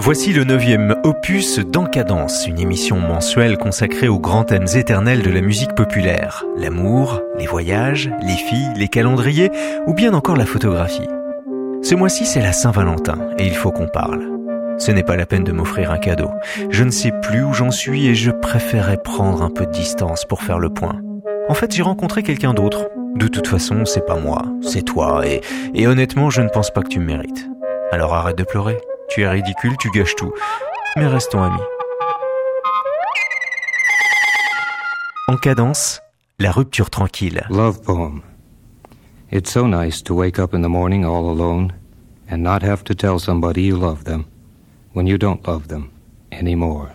Voici le neuvième opus d'Encadence, une émission mensuelle consacrée aux grands thèmes éternels de la musique populaire. L'amour, les voyages, les filles, les calendriers ou bien encore la photographie. Ce mois-ci c'est la Saint-Valentin et il faut qu'on parle. Ce n'est pas la peine de m'offrir un cadeau. Je ne sais plus où j'en suis et je préférais prendre un peu de distance pour faire le point. En fait j'ai rencontré quelqu'un d'autre. De toute façon c'est pas moi, c'est toi et, et honnêtement je ne pense pas que tu me mérites. Alors arrête de pleurer. Tu es ridicule, tu gâches tout. Mais restons amis. En cadence, la rupture tranquille. Love poem. It's so nice to wake up in the morning all alone and not have to tell somebody you love them when you don't love them anymore.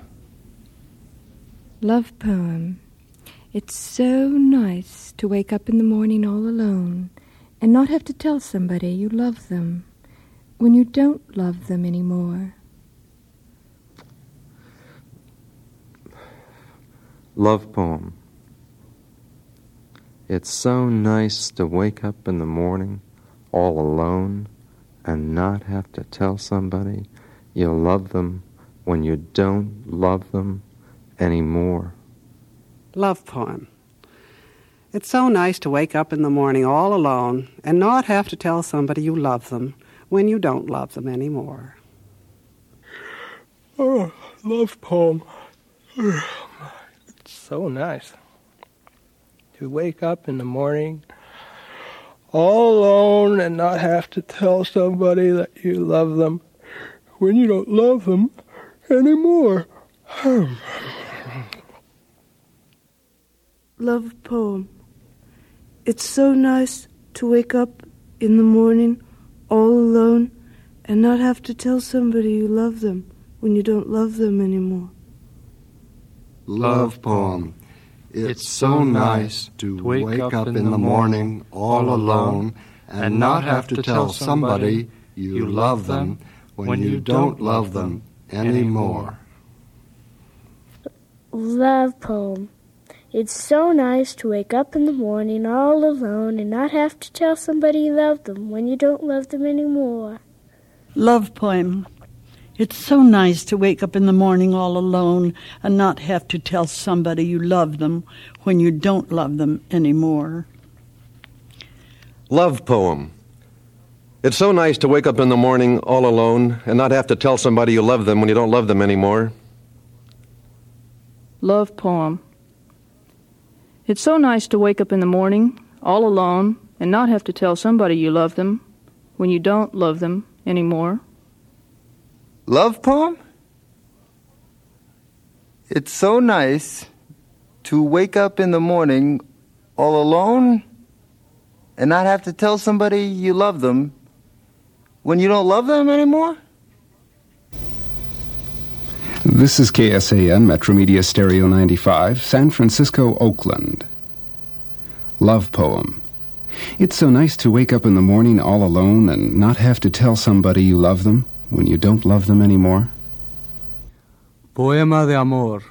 Love poem. It's so nice to wake up in the morning all alone and not have to tell somebody you love them when you don't love them anymore? Love poem. It's so nice to wake up in the morning all alone and not have to tell somebody you love them when you don't love them anymore. Love poem. It's so nice to wake up in the morning all alone and not have to tell somebody you love them when you don't love them anymore. Oh, love poem. It's so nice to wake up in the morning all alone and not have to tell somebody that you love them when you don't love them anymore. love poem. It's so nice to wake up in the morning all alone and not have to tell somebody you love them when you don't love them anymore. Love poem. It's so nice to wake up in the morning all alone and not have to tell somebody you love them when you don't love them anymore. Love poem. It's so nice to wake up in the morning all alone and not have to tell somebody you love them when you don't love them anymore. Love poem. It's so nice to wake up in the morning all alone and not have to tell somebody you love them when you don't love them anymore. Love poem. It's so nice to wake up in the morning all alone and not have to tell somebody you love them when you don't love them anymore. Love poem. It's so nice to wake up in the morning, all alone, and not have to tell somebody you love them when you don't love them anymore. Love poem? It's so nice to wake up in the morning all alone and not have to tell somebody you love them when you don't love them anymore? This is KSAN Metromedia Stereo 95, San Francisco, Oakland. Love Poem. It's so nice to wake up in the morning all alone and not have to tell somebody you love them when you don't love them anymore. Poema de amor.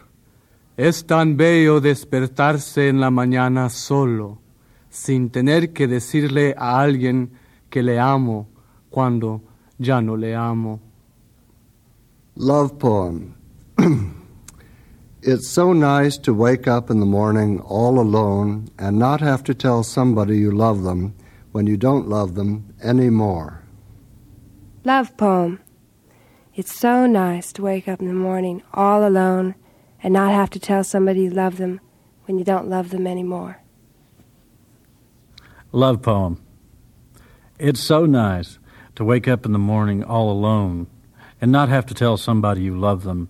Es tan bello despertarse en la mañana solo, sin tener que decirle a alguien que le amo cuando ya no le amo. Love poem. it's so nice to wake up in the morning all alone and not have to tell somebody you love them when you don't love them anymore. Love poem. It's so nice to wake up in the morning all alone and not have to tell somebody you love them when you don't love them anymore. Love poem. It's so nice to wake up in the morning all alone and not have to tell somebody you love them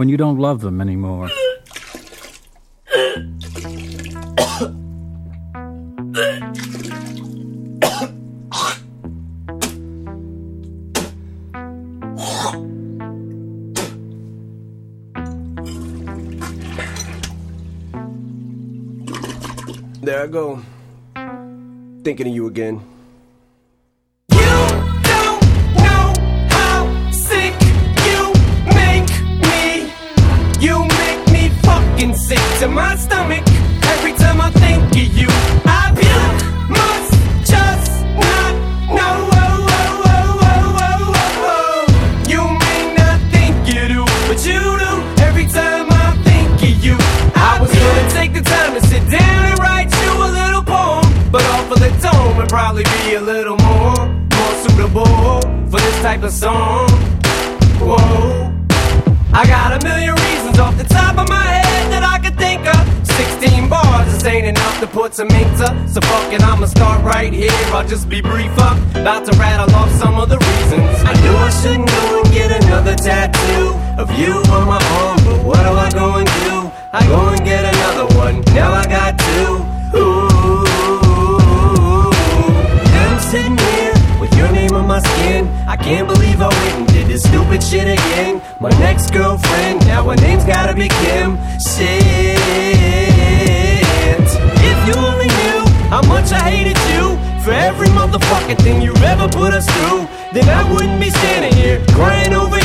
when you don't love them anymore. There I go. Thinking of you again. sinking, sick to my stomach. Every time I think of you, I feel must just not know. Oh, oh, oh, oh, oh, You may not think you do, but you do. Every time I think of you, I was gonna take the time to sit down and write you a little poem, but off of the dome would probably be a little more more suitable for this type of song. Whoa, I got a million reasons off the top of my head bars, this ain't enough to put some ink to. So fuck it, I'ma start right here. I'll just be brief up. About to rattle off some of the reasons. I knew I shouldn't go and get another tattoo of you on my arm. But what do I go and do? I go and get another one. Now I got two. Ooh. Now I'm sitting here with your name on my skin. I can't believe I went and did this stupid shit again. My next girlfriend, now her name's gotta be Kim. Shit. You only knew how much I hated you. For every motherfucking thing you ever put us through, then I wouldn't be standing here crying over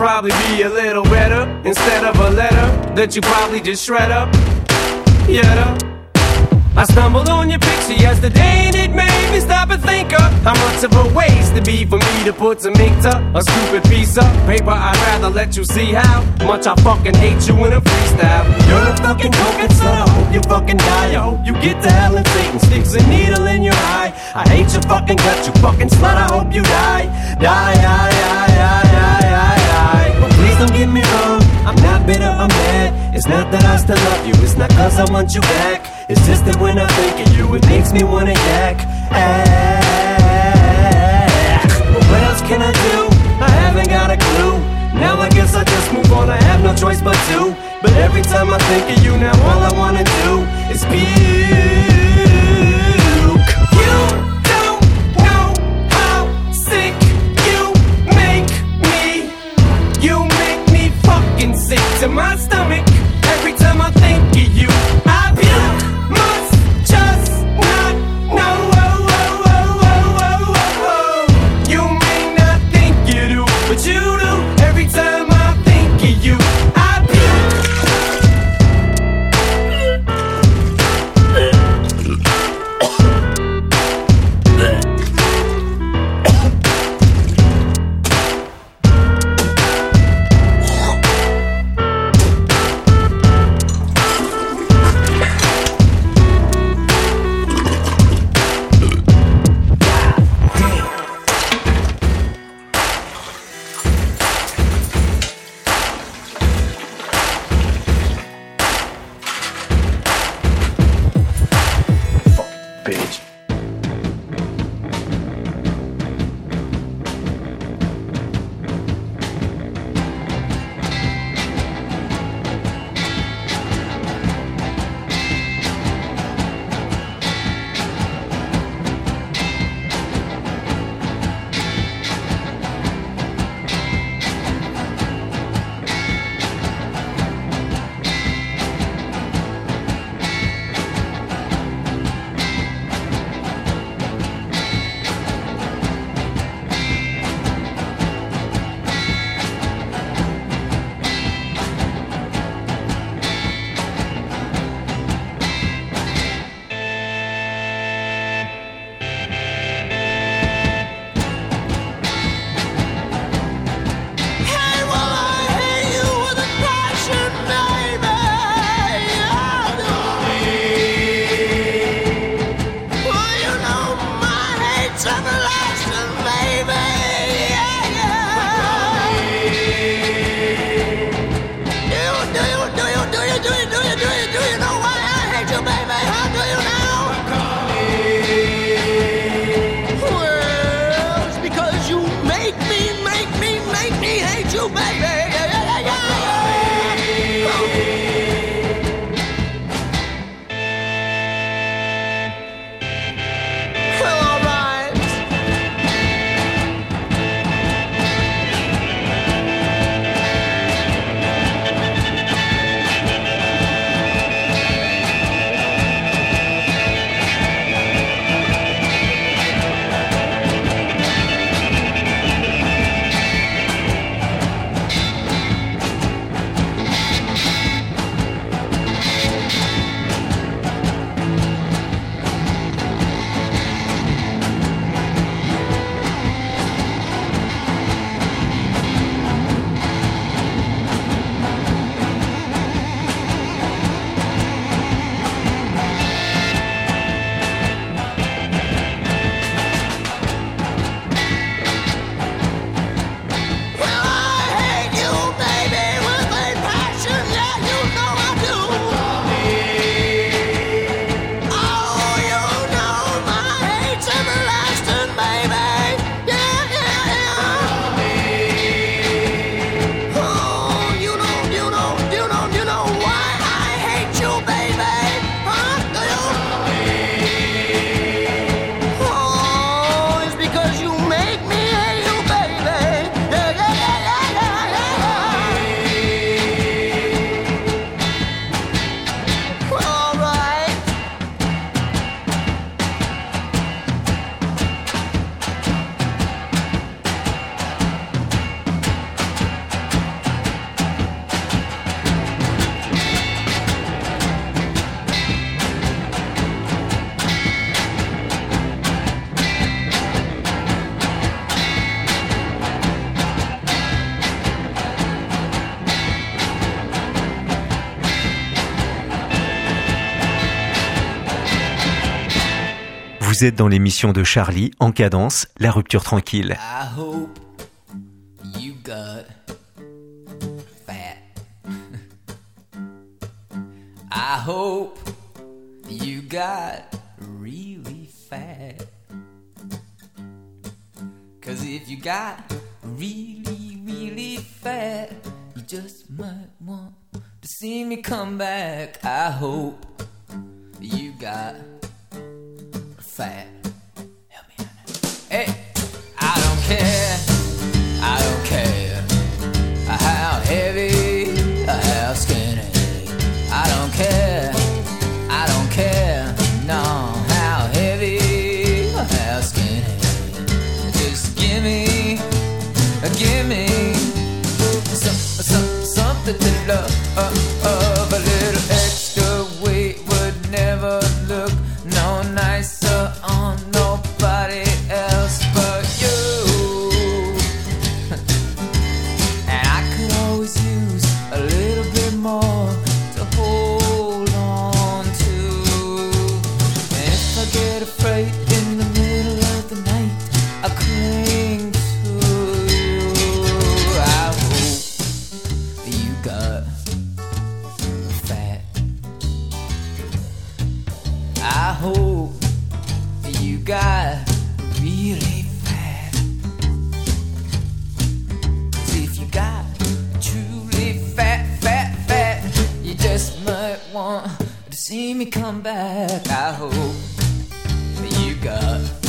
probably be a little better instead of a letter that you probably just shred up. Yeah. I stumbled on your picture yesterday and it made me stop and think of how much of a waste to be for me to put some ink to a stupid piece of paper. I'd rather let you see how much I fucking hate you in a freestyle. You're a fucking coconut slut. I hope you fucking die. I hope you get to hell and Satan sticks a needle in your eye. I hate your fucking gut, you fucking slut. I hope you die. Die, die, die, die, die, don't get me wrong. I'm not bitter, I'm mad. It's not that I still love you, it's not cause I want you back. It's just that when I think of you, it makes me wanna yak. What else can I do? I haven't got a clue. Now I guess I just move on, I have no choice but to. But every time I think of you, now all I wanna do is puke. To my stomach every time I think of you. Vous êtes dans l'émission de Charlie en cadence, la rupture tranquille. I hope you got fat. I hope you got really fat. Cause if you got really, really fat, you just might want to see me come back. I hope you got fat. Help me out. Hey, I don't care. I don't care how heavy, or how skinny. I don't care. I don't care. No, how heavy, or how skinny. Just give me, give me some, some, something to love. See me come back. I hope you got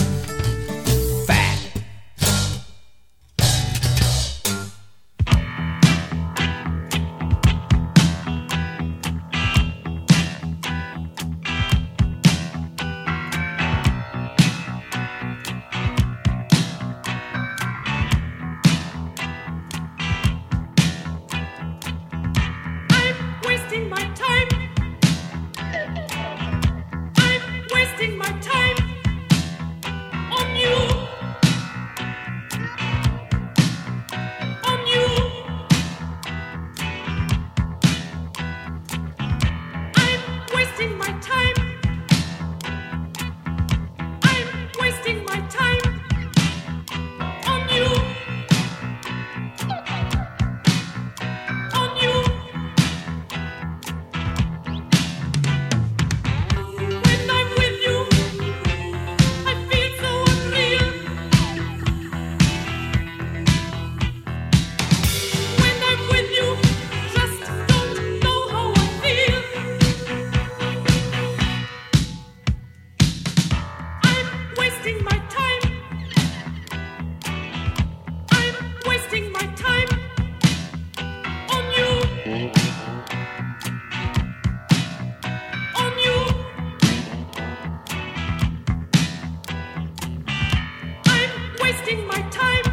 wasting my time.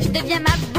Je deviens ma boue.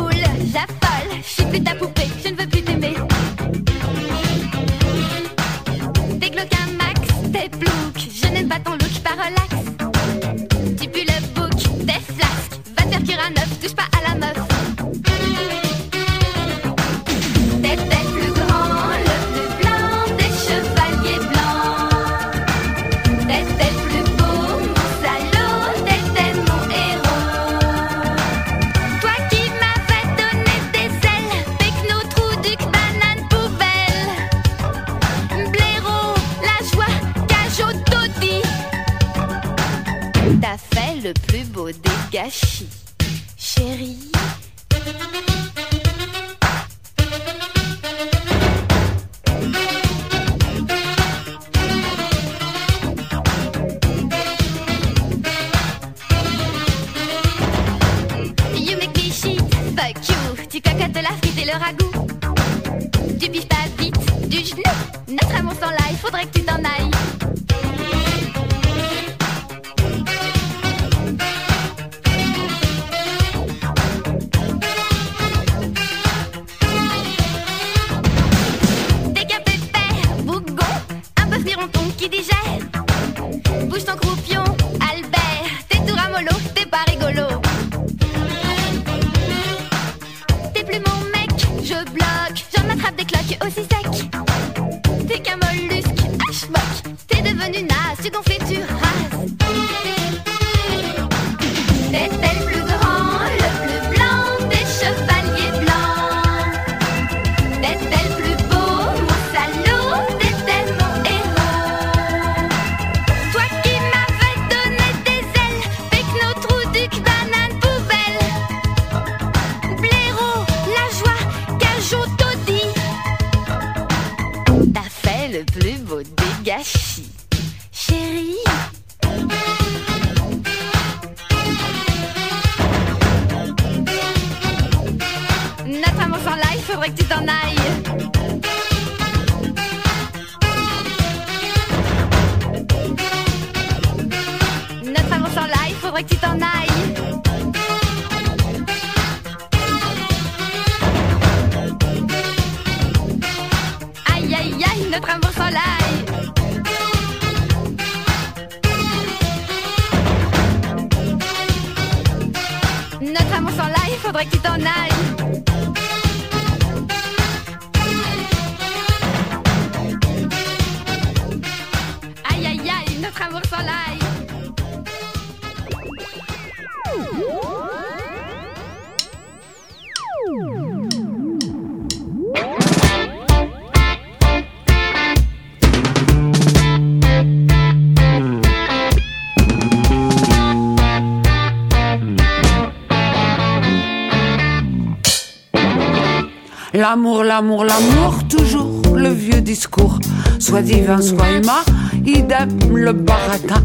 L'amour, l'amour, l'amour, toujours le vieux discours. Soit divin, soit humain, idem le baratin.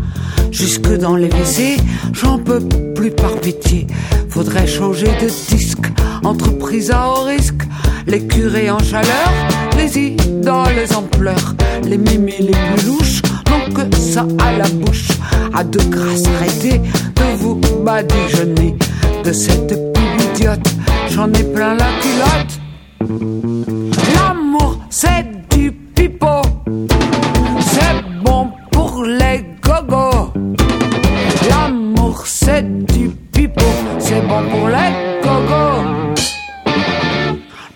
Jusque dans les WC, j'en peux plus par pitié. Faudrait changer de disque, entreprise à haut risque. Les curés en chaleur, les idoles en pleurs. Les mémés les plus louches n'ont que ça à la bouche. À de grâce, arrêtez de vous badigeonner de cette pub idiote. J'en ai plein la culotte L'amour, c'est du pipeau. C'est bon pour les gogos. L'amour, c'est du pipeau. C'est bon pour les gogos.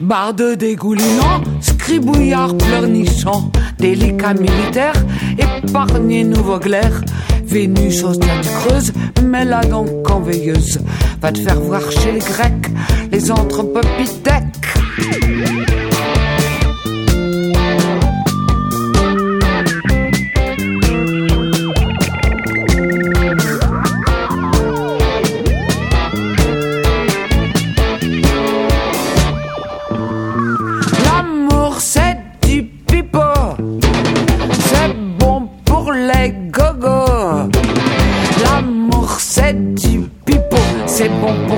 Barre de dégoulinant, scribouillard pleurnichant, délicat militaire, épargné nouveau glaire. Vénus aux têtes creuses, mais là donc en veilleuse. Va te faire voir chez les Grecs, les anthropopithèques l'amour c'est du pipeau, c'est bon pour les gogo. l'amour c'est du pipeau, c'est bon pour les gogos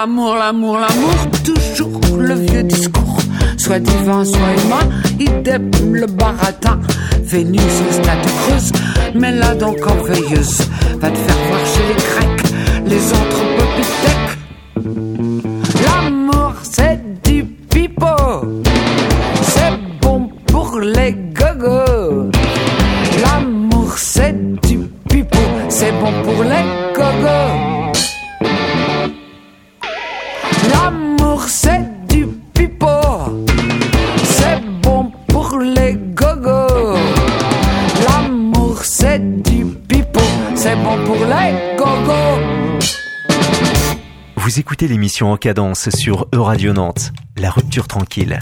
l'amour, l'amour, l'amour, toujours le vieux discours. Soit divin, soit humain, idem le baratin. Vénus en statue creuse, mais là donc en veilleuse. Va te faire voir chez les Grecs, les anthropopithèques. écoutez l'émission en cadence sur E-Radio Nantes, La Rupture Tranquille.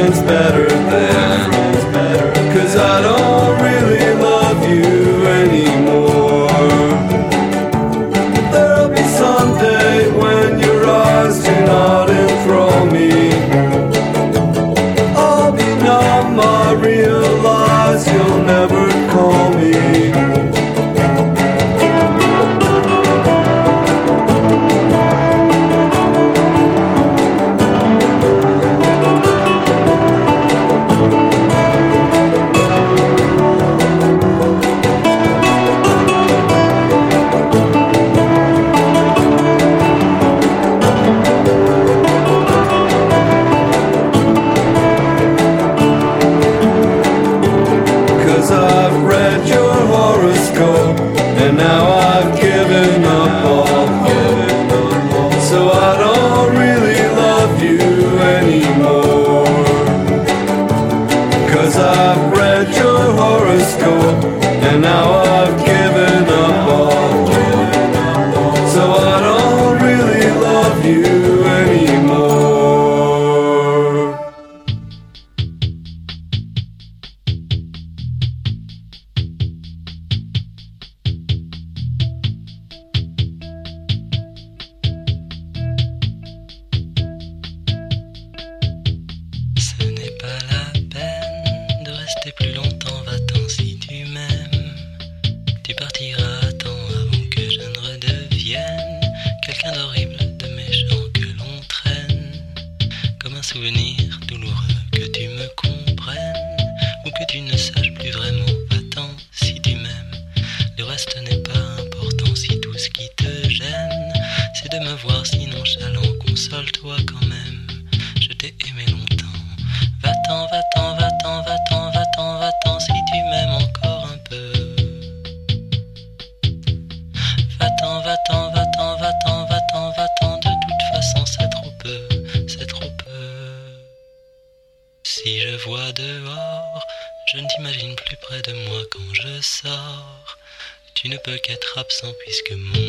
it's better souvenir. rattrape sans hein, puisque mon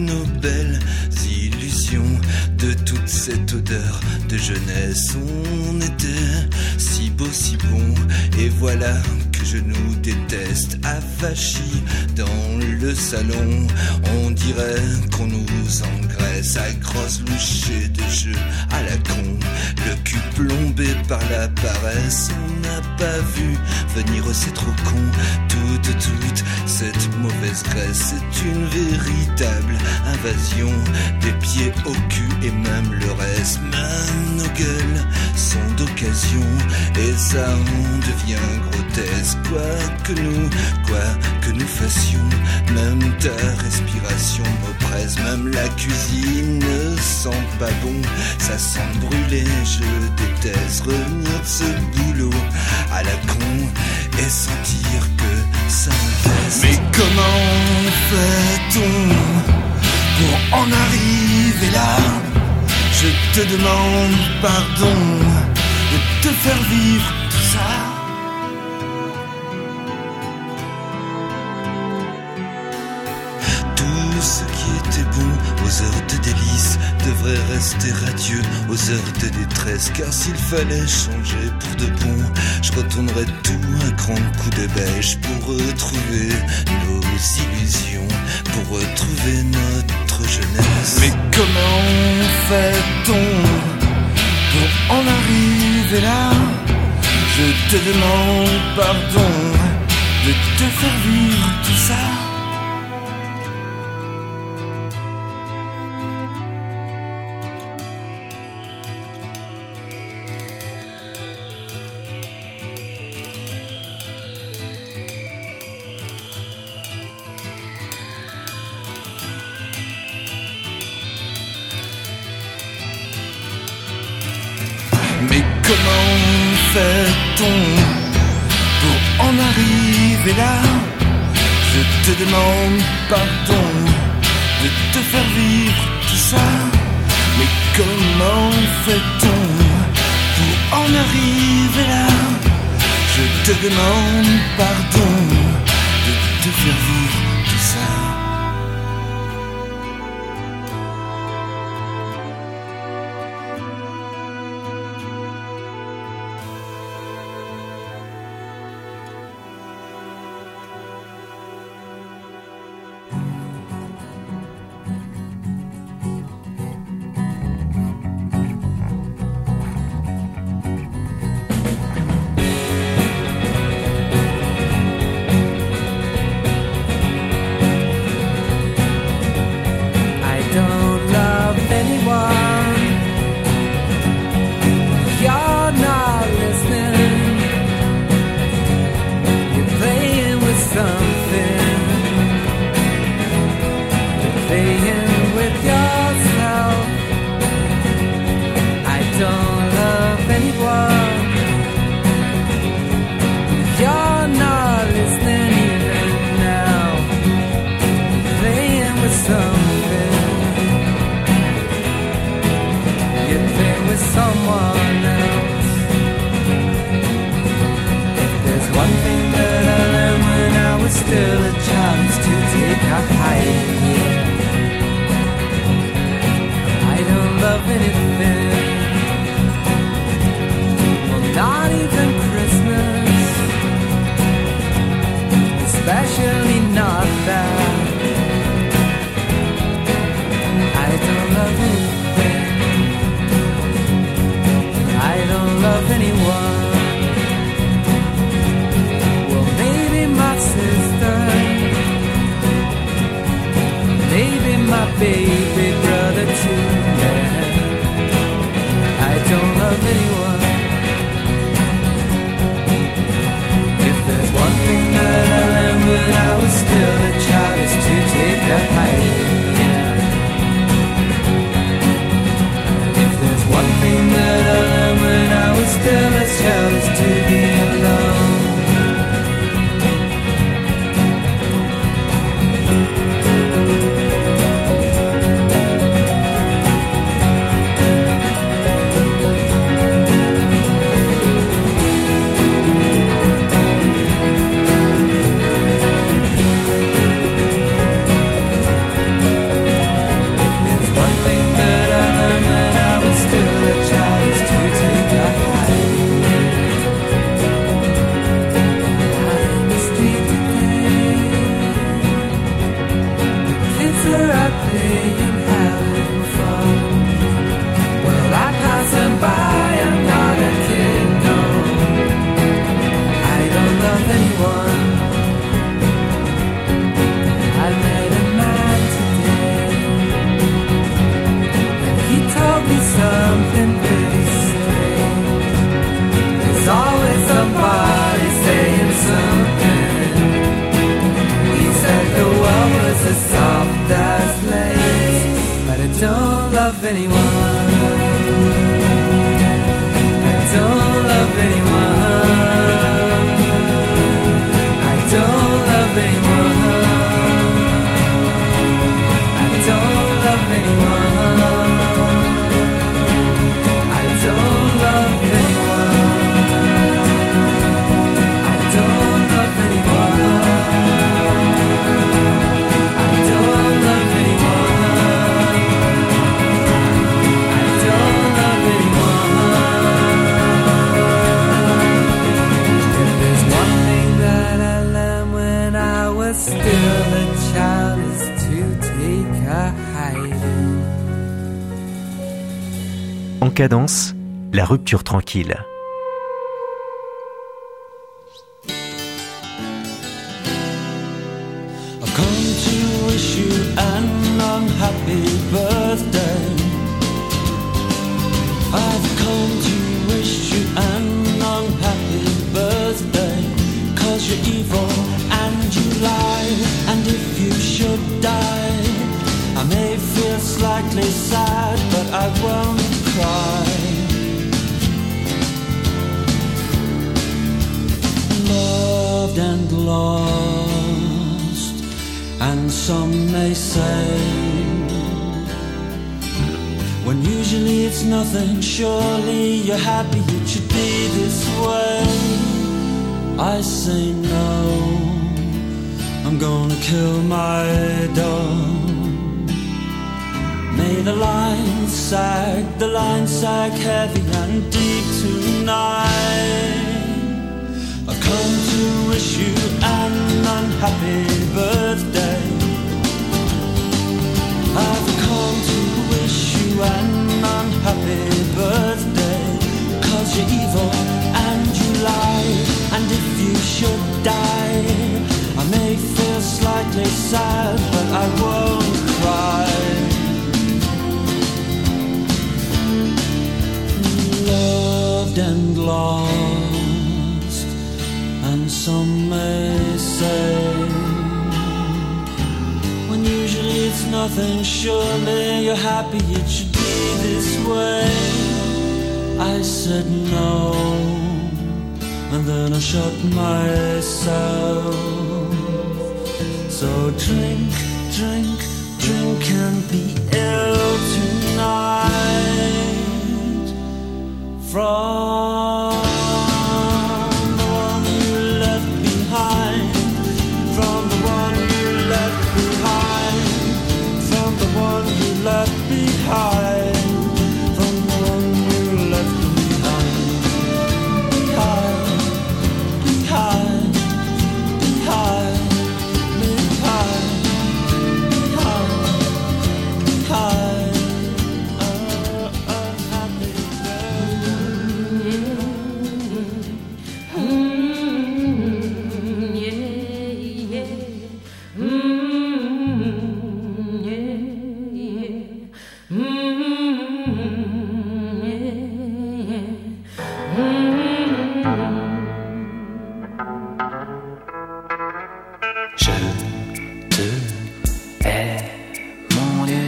nos belles illusions, de toute cette odeur de jeunesse On était si beau, si bon, et voilà que je nous déteste, avachis dans le salon. On dirait qu'on nous engraisse à grosse louchée de jeu à la con, le cul plombé par la paresse. Pas vu venir, c'est trop con. Toute, toute cette mauvaise graisse, c'est une véritable invasion des pieds au cul et même le reste. Même nos gueules sont d'occasion et ça en devient grotesque. Quoi que nous, quoi que nous fassions, même ta respiration m'oppresse, même la cuisine ne sent pas bon, ça sent brûler. Je déteste revenir de ce boulot à la con et sentir que ça me. Mais comment fait-on pour en arriver là? Je te demande pardon de te faire vivre heures de délice devrait rester radieux aux heures de détresse. Car s'il fallait changer pour de bon, je retournerais tout un grand coup de beige pour retrouver nos illusions, pour retrouver notre jeunesse. Mais comment fait-on pour en arriver là? Je te demande pardon de te faire vivre tout ça. Pardon de te faire vivre tout ça. Mais comment fait-on pour en arriver là? Je te demande pardon de te faire vivre la rupture tranquille. surely you're happy it should be this way. I say no, I'm gonna kill my dog. May the line sag, the line sag heavy and deep tonight. I've come to wish you an unhappy birthday. happy it should be this way. I said no, and then I shot myself. So drink, drink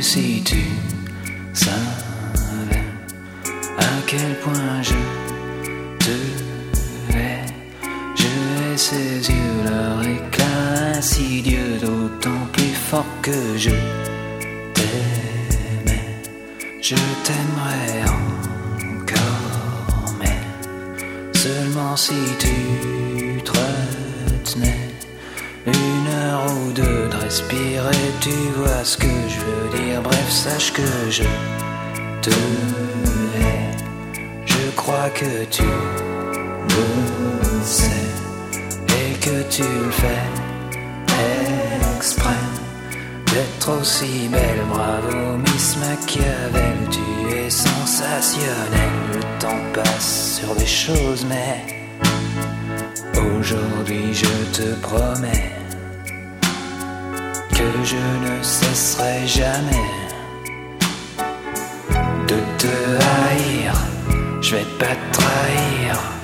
si tu savais à quel point je te hais. Je hais ses yeux, leur éclat insidieux, d'autant plus fort que je t'aimais. Je t'aimerais encore, mais seulement si tu te retenais une heure ou deux de respirer, tu vois ce que je veux dire. Bref, sache que je te hais. Je crois que tu le sais et que tu le fais exprès d'être aussi belle. Bravo, Miss Machiavel, tu es sensationnel. Le temps passe sur des choses, mais aujourd'hui je te promets je ne cesserai jamais de te haïr. Je vais pas te trahir.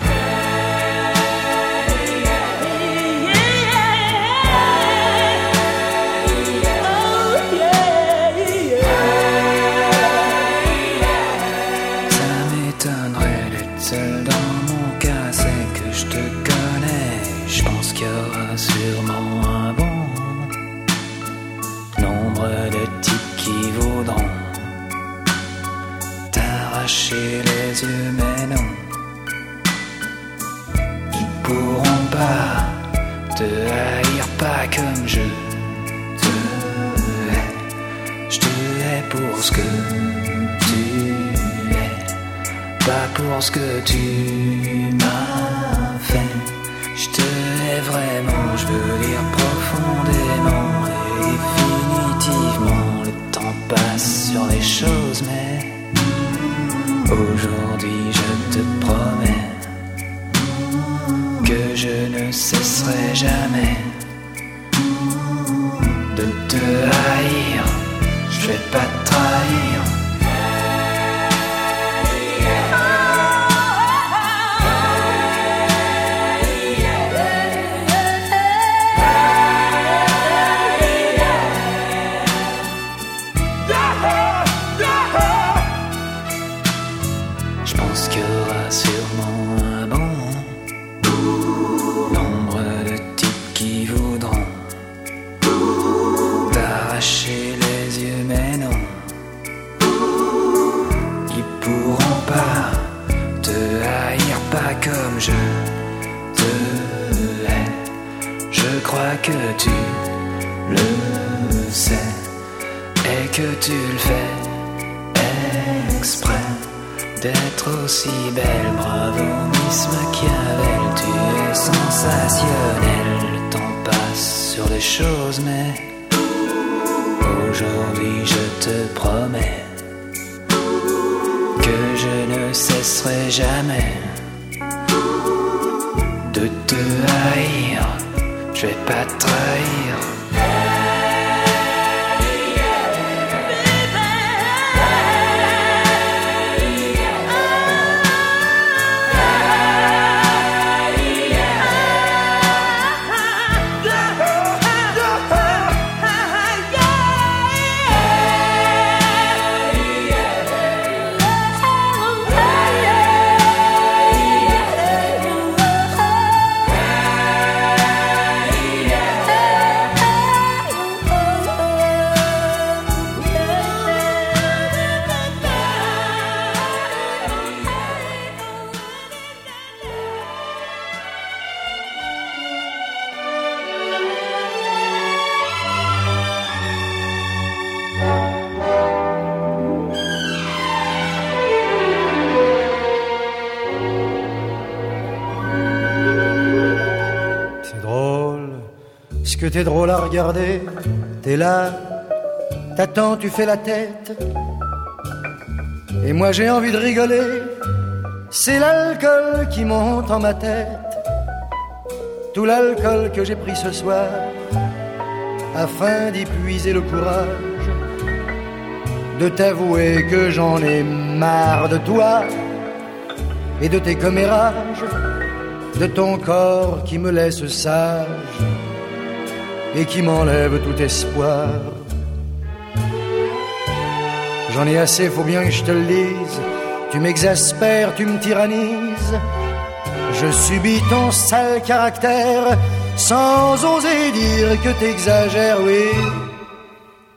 Te haïr, pas comme je te hais. Je te hais pour ce que tu es, pas pour ce que tu m'as fait. Je te hais vraiment, je veux dire profondément et définitivement. Le temps passe sur les choses, mais aujourd'hui je te promets que je ne cesserai jamais de te haïr. Je vais pas te trahir. Aussi belle. Bravo, Miss Machiavel, tu es sensationnelle. Le temps passe sur les choses, mais aujourd'hui je te promets que je ne cesserai jamais de te haïr. Je vais pas te trahir. T'es drôle à regarder. T'es là, t'attends, tu fais la tête. Et moi j'ai envie de rigoler. C'est l'alcool qui monte en ma tête. Tout l'alcool que j'ai pris ce soir, afin d'y puiser le courage de t'avouer que j'en ai marre de toi et de tes commérages, de ton corps qui me laisse sage et qui m'enlève tout espoir. J'en ai assez, faut bien que je te le dise. Tu m'exaspères, tu me tyrannises. Je subis ton sale caractère sans oser dire que t'exagères, oui.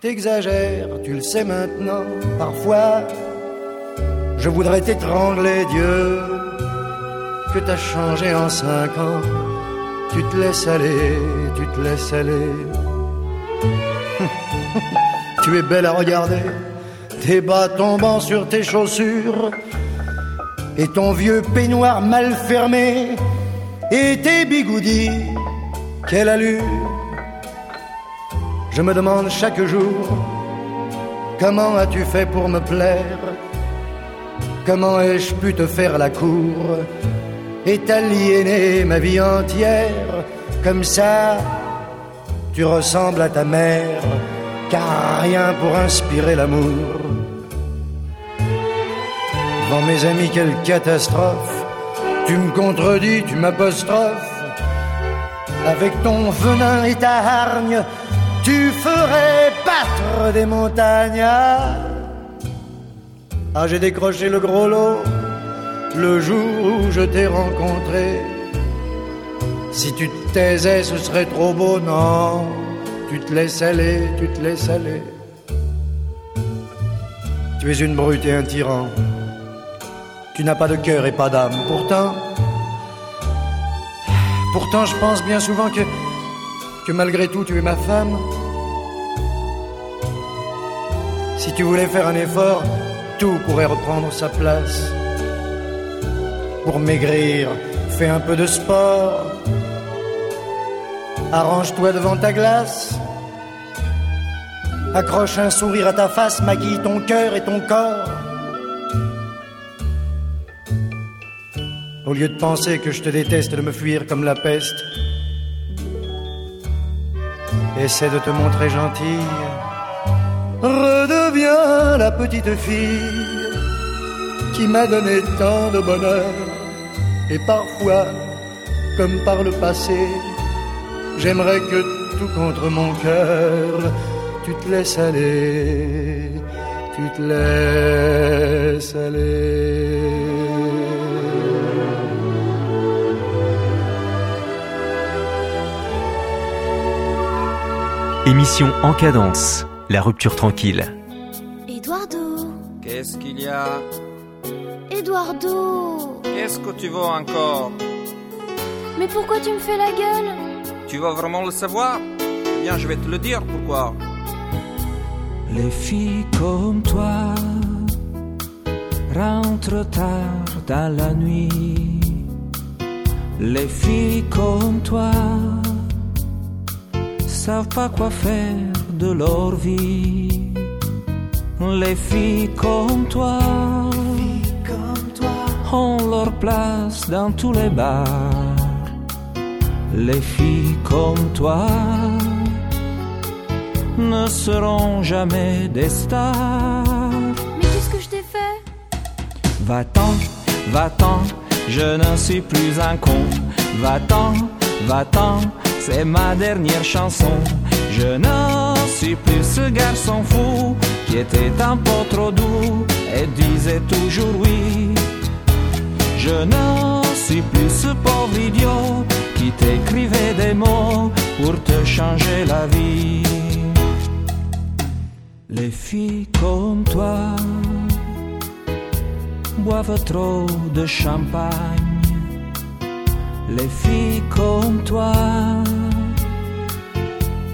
T'exagères, tu le sais maintenant. Parfois, je voudrais t'étrangler, Dieu, que t'as changé en cinq ans. Tu te laisses aller, tu te laisses aller. tu es belle à regarder, tes bas tombant sur tes chaussures, et ton vieux peignoir mal fermé, et tes bigoudis, quelle allure. Je me demande chaque jour, comment as-tu fait pour me plaire? Comment ai-je pu te faire la cour? Et t'aliéner ma vie entière Comme ça, tu ressembles à ta mère, car rien pour inspirer l'amour. Devant mes amis, quelle catastrophe Tu me contredis, tu m'apostrophes Avec ton venin et ta hargne, tu ferais battre des montagnes. Ah, j'ai décroché le gros lot le jour où je t'ai rencontré. Si tu te taisais, ce serait trop beau, non. Tu te laisses aller, tu te laisses aller. Tu es une brute et un tyran. Tu n'as pas de cœur et pas d'âme. Pourtant, pourtant, je pense bien souvent que, que malgré tout, tu es ma femme. Si tu voulais faire un effort, tout pourrait reprendre sa place. Pour maigrir, fais un peu de sport. Arrange-toi devant ta glace. Accroche un sourire à ta face, maquille ton cœur et ton corps. Au lieu de penser que je te déteste, de me fuir comme la peste, essaie de te montrer gentille. Redeviens la petite fille qui m'a donné tant de bonheur. Et parfois, comme par le passé, j'aimerais que tout contre mon cœur, tu te laisses aller, tu te laisses aller. Émission en cadence, la rupture tranquille. Eduardo, Qu'est-ce qu'il y a? Eduardo. Qu'est-ce que tu veux encore? Mais pourquoi tu me fais la gueule? Tu veux vraiment le savoir? Eh bien, je vais te le dire pourquoi. Les filles comme toi rentrent tard dans la nuit. Les filles comme toi savent pas quoi faire de leur vie. Les filles comme toi ont leur place dans tous les bars. Les filles comme toi ne seront jamais des stars. Mais qu'est-ce que je t'ai fait? Va-t'en, va-t'en, je ne suis plus un con. Va-t'en, va-t'en, c'est ma dernière chanson. Je ne suis plus ce garçon fou qui était un peu trop doux et disait toujours oui. Je ne suis plus ce pauvre idiot qui t'écrivait des mots pour te changer la vie. Les filles comme toi boivent trop de champagne. Les filles comme toi,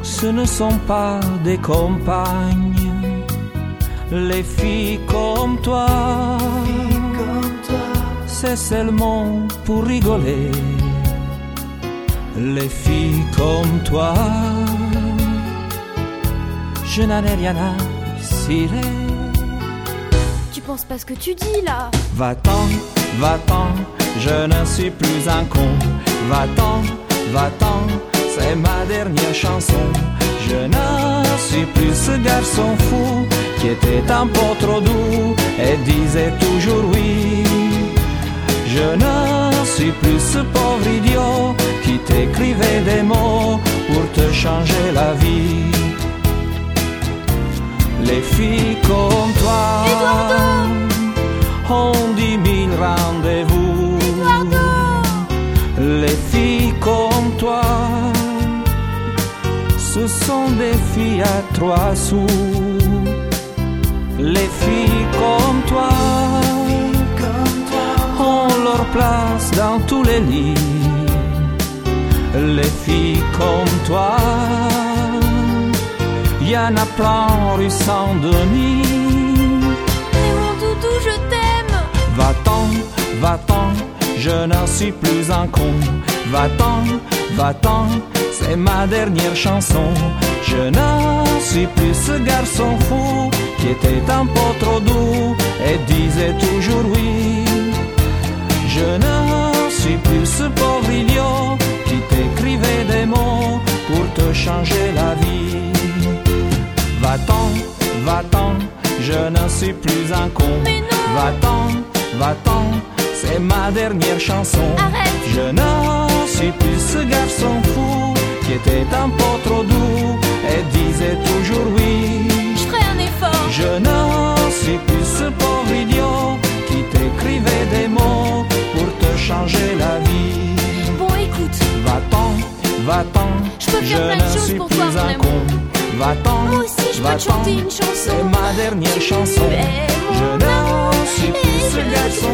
ce ne sont pas des compagnes. Les filles comme toi, c'est seulement pour rigoler. Les filles comme toi, je n'en ai rien à cirer. Tu penses pas ce que tu dis là Va-t'en, va-t'en, je ne suis plus un con. Va-t'en, va-t'en, c'est ma dernière chanson. Je ne suis plus ce garçon fou qui était un peu trop doux et disait toujours oui. Je ne suis plus ce pauvre idiot qui t'écrivait des mots pour te changer la vie. Les filles comme toi ont dix mille rendez-vous. Les filles comme toi, ce sont des filles à trois sous. Les filles comme toi place dans tous les lits. Les filles comme toi, y en a plein rue Saint-Denis. Et mon doudou, je t'aime. Va-t'en, va-t'en, je n'en suis plus un con. Va-t'en, va-t'en, c'est ma dernière chanson. Je n'en suis plus ce garçon fou qui était un peu trop doux et disait toujours oui. Je n'en suis plus ce pauvre idiot qui t'écrivait des mots pour te changer la vie. Va-t'en, va-t'en, je ne suis plus un con. Va-t'en, va-t'en, c'est ma dernière chanson. Je ne suis plus ce garçon fou qui était un peu trop doux et disait toujours oui. Je ferai un effort. Je ne suis plus ce pauvre idiot qui t'écrivait des mots pour te changer la vie. Bon, écoute, Va-t'en, va-t'en, Je peux faire plein de choses pour toi, mon amour. Va-t'en, Moi aussi, je peux te chanter une chanson. C'est ma dernière chanson. Je ne suis plus ce garçon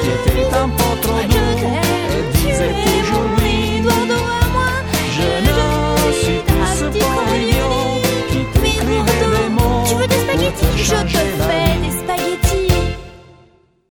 qui était un peu trop doux et disait toujours oui. Je ne suis plus ce pauvre idiot qui t'écrivait des mots Tu veux des spaghettis pour te Je changer